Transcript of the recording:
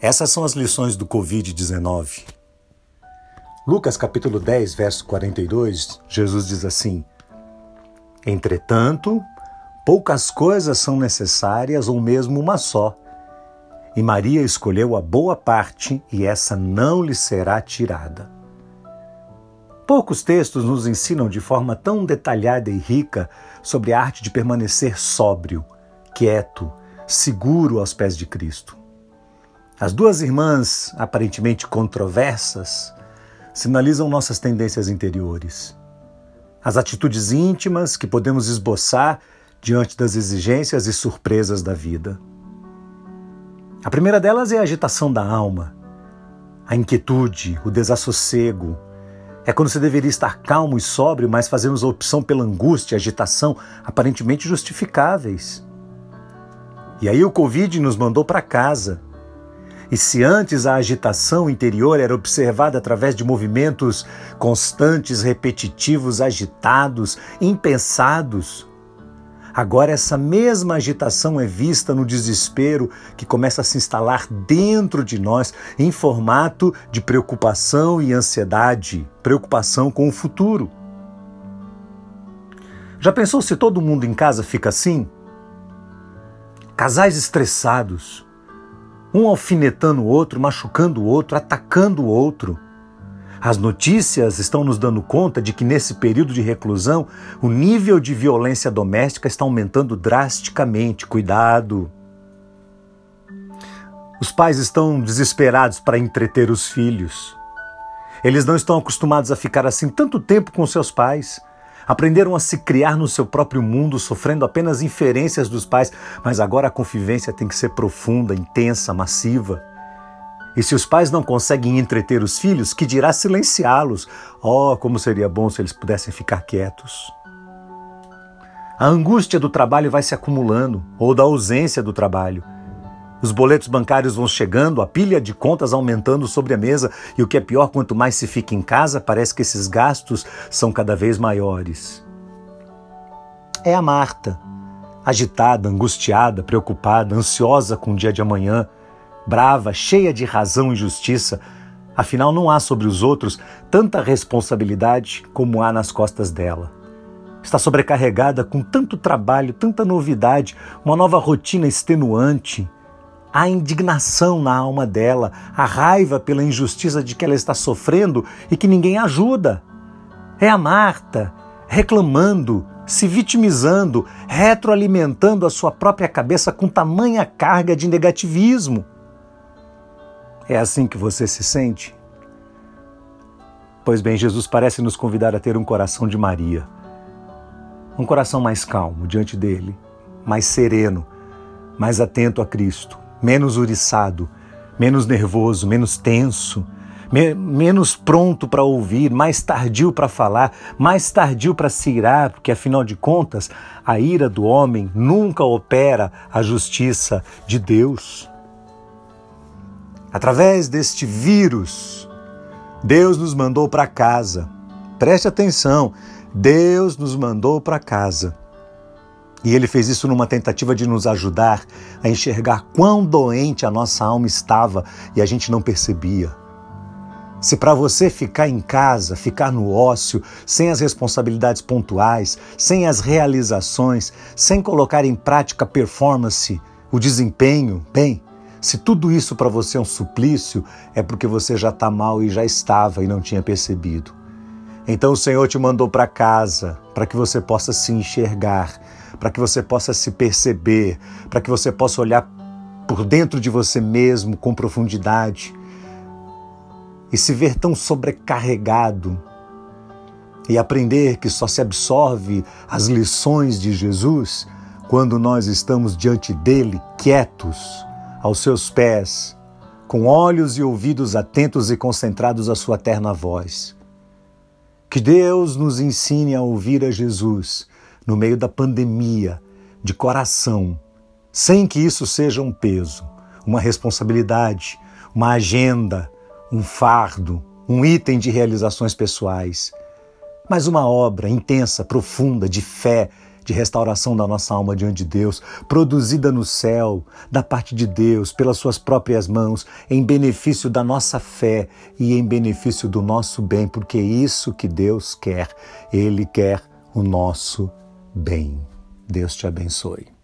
Essas são as lições do Covid-19. Lucas capítulo 10, verso 42, Jesus diz assim: Entretanto, poucas coisas são necessárias, ou mesmo uma só. E Maria escolheu a boa parte, e essa não lhe será tirada. Poucos textos nos ensinam de forma tão detalhada e rica sobre a arte de permanecer sóbrio, quieto, seguro aos pés de Cristo. As duas irmãs, aparentemente controversas, sinalizam nossas tendências interiores. As atitudes íntimas que podemos esboçar diante das exigências e surpresas da vida. A primeira delas é a agitação da alma, a inquietude, o desassossego. É quando você deveria estar calmo e sóbrio, mas fazemos a opção pela angústia, agitação aparentemente justificáveis. E aí o Covid nos mandou para casa, e se antes a agitação interior era observada através de movimentos constantes, repetitivos, agitados, impensados, agora essa mesma agitação é vista no desespero que começa a se instalar dentro de nós em formato de preocupação e ansiedade, preocupação com o futuro. Já pensou se todo mundo em casa fica assim? Casais estressados, um alfinetando o outro, machucando o outro, atacando o outro. As notícias estão nos dando conta de que nesse período de reclusão o nível de violência doméstica está aumentando drasticamente. Cuidado! Os pais estão desesperados para entreter os filhos. Eles não estão acostumados a ficar assim tanto tempo com seus pais. Aprenderam a se criar no seu próprio mundo, sofrendo apenas inferências dos pais, mas agora a convivência tem que ser profunda, intensa, massiva. E se os pais não conseguem entreter os filhos, que dirá silenciá-los? Oh, como seria bom se eles pudessem ficar quietos. A angústia do trabalho vai se acumulando, ou da ausência do trabalho. Os boletos bancários vão chegando, a pilha de contas aumentando sobre a mesa, e o que é pior, quanto mais se fica em casa, parece que esses gastos são cada vez maiores. É a Marta, agitada, angustiada, preocupada, ansiosa com o dia de amanhã, brava, cheia de razão e justiça. Afinal, não há sobre os outros tanta responsabilidade como há nas costas dela. Está sobrecarregada com tanto trabalho, tanta novidade, uma nova rotina extenuante a indignação na alma dela, a raiva pela injustiça de que ela está sofrendo e que ninguém ajuda. É a Marta reclamando, se vitimizando, retroalimentando a sua própria cabeça com tamanha carga de negativismo. É assim que você se sente? Pois bem, Jesus parece nos convidar a ter um coração de Maria. Um coração mais calmo diante dele, mais sereno, mais atento a Cristo menos uriçado, menos nervoso, menos tenso, me menos pronto para ouvir, mais tardio para falar, mais tardio para se irar, porque afinal de contas, a ira do homem nunca opera a justiça de Deus. Através deste vírus, Deus nos mandou para casa. Preste atenção, Deus nos mandou para casa. E ele fez isso numa tentativa de nos ajudar a enxergar quão doente a nossa alma estava e a gente não percebia. Se para você ficar em casa, ficar no ócio, sem as responsabilidades pontuais, sem as realizações, sem colocar em prática a performance, o desempenho, bem, se tudo isso para você é um suplício, é porque você já está mal e já estava e não tinha percebido. Então o Senhor te mandou para casa para que você possa se enxergar, para que você possa se perceber, para que você possa olhar por dentro de você mesmo com profundidade e se ver tão sobrecarregado e aprender que só se absorve as lições de Jesus quando nós estamos diante dele, quietos, aos seus pés, com olhos e ouvidos atentos e concentrados à sua terna voz. Que Deus nos ensine a ouvir a Jesus no meio da pandemia, de coração, sem que isso seja um peso, uma responsabilidade, uma agenda, um fardo, um item de realizações pessoais, mas uma obra intensa, profunda, de fé, de restauração da nossa alma diante de Deus, produzida no céu, da parte de Deus, pelas suas próprias mãos, em benefício da nossa fé e em benefício do nosso bem, porque é isso que Deus quer. Ele quer o nosso bem. Deus te abençoe.